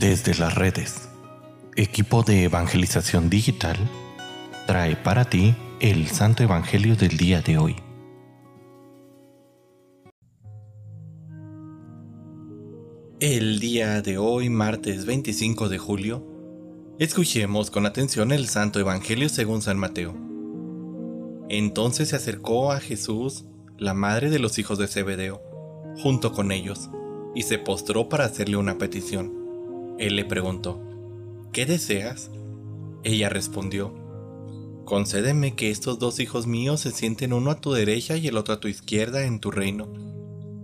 Desde las redes, equipo de evangelización digital trae para ti el Santo Evangelio del día de hoy. El día de hoy, martes 25 de julio, escuchemos con atención el Santo Evangelio según San Mateo. Entonces se acercó a Jesús la madre de los hijos de Zebedeo, junto con ellos, y se postró para hacerle una petición. Él le preguntó, ¿qué deseas? Ella respondió, concédeme que estos dos hijos míos se sienten uno a tu derecha y el otro a tu izquierda en tu reino.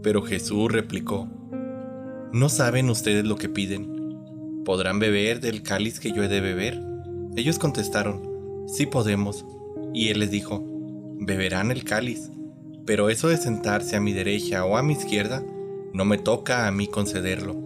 Pero Jesús replicó, no saben ustedes lo que piden. ¿Podrán beber del cáliz que yo he de beber? Ellos contestaron, sí podemos. Y él les dijo, beberán el cáliz, pero eso de sentarse a mi derecha o a mi izquierda, no me toca a mí concederlo,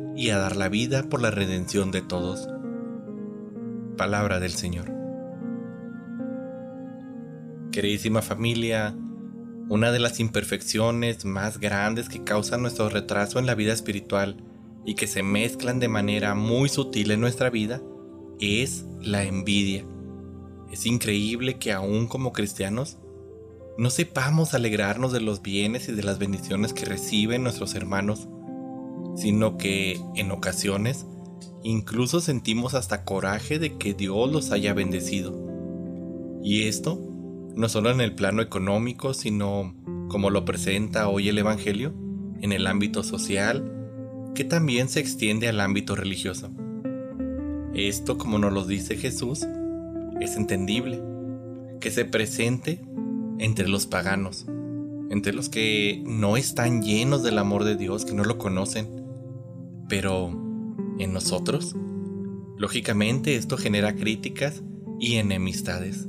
y a dar la vida por la redención de todos. Palabra del Señor. Queridísima familia, una de las imperfecciones más grandes que causan nuestro retraso en la vida espiritual y que se mezclan de manera muy sutil en nuestra vida es la envidia. Es increíble que aún como cristianos no sepamos alegrarnos de los bienes y de las bendiciones que reciben nuestros hermanos sino que en ocasiones incluso sentimos hasta coraje de que Dios los haya bendecido. Y esto no solo en el plano económico, sino como lo presenta hoy el Evangelio, en el ámbito social, que también se extiende al ámbito religioso. Esto, como nos lo dice Jesús, es entendible, que se presente entre los paganos, entre los que no están llenos del amor de Dios, que no lo conocen, pero, ¿en nosotros? Lógicamente esto genera críticas y enemistades.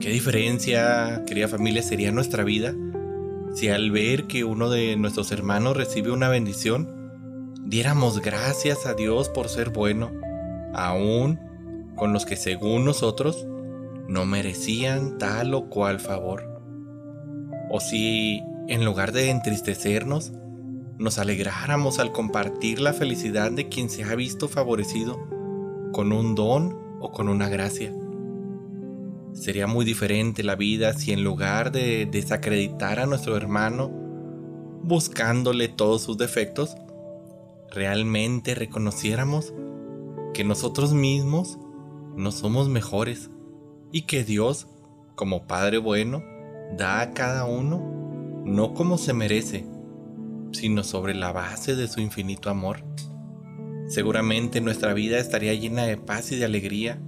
¿Qué diferencia, querida familia, sería nuestra vida si al ver que uno de nuestros hermanos recibe una bendición, diéramos gracias a Dios por ser bueno, aún con los que según nosotros no merecían tal o cual favor? O si, en lugar de entristecernos, nos alegráramos al compartir la felicidad de quien se ha visto favorecido con un don o con una gracia. Sería muy diferente la vida si en lugar de desacreditar a nuestro hermano, buscándole todos sus defectos, realmente reconociéramos que nosotros mismos no somos mejores y que Dios, como Padre bueno, da a cada uno no como se merece, sino sobre la base de su infinito amor. Seguramente nuestra vida estaría llena de paz y de alegría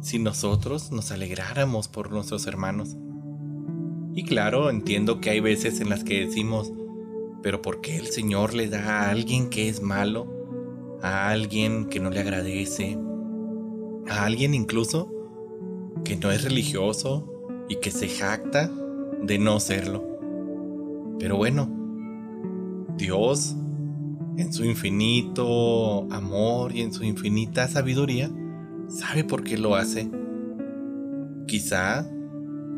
si nosotros nos alegráramos por nuestros hermanos. Y claro, entiendo que hay veces en las que decimos, pero ¿por qué el Señor le da a alguien que es malo? A alguien que no le agradece? A alguien incluso que no es religioso y que se jacta de no serlo. Pero bueno, Dios, en su infinito amor y en su infinita sabiduría, sabe por qué lo hace. Quizá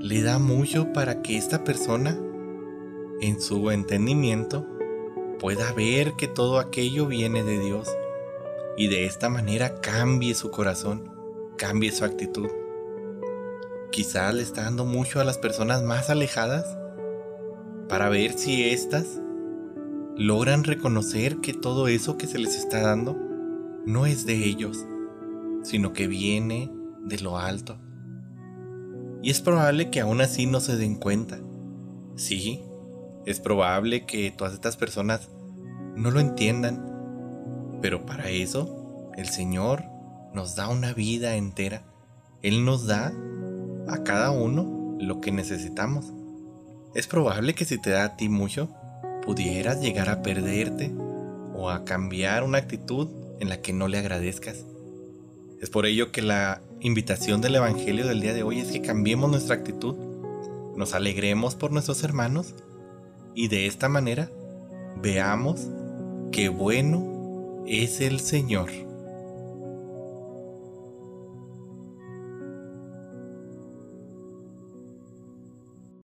le da mucho para que esta persona, en su entendimiento, pueda ver que todo aquello viene de Dios y de esta manera cambie su corazón, cambie su actitud. Quizá le está dando mucho a las personas más alejadas para ver si éstas logran reconocer que todo eso que se les está dando no es de ellos, sino que viene de lo alto. Y es probable que aún así no se den cuenta. Sí, es probable que todas estas personas no lo entiendan, pero para eso el Señor nos da una vida entera. Él nos da a cada uno lo que necesitamos. Es probable que si te da a ti mucho, pudieras llegar a perderte o a cambiar una actitud en la que no le agradezcas. Es por ello que la invitación del Evangelio del día de hoy es que cambiemos nuestra actitud, nos alegremos por nuestros hermanos y de esta manera veamos qué bueno es el Señor.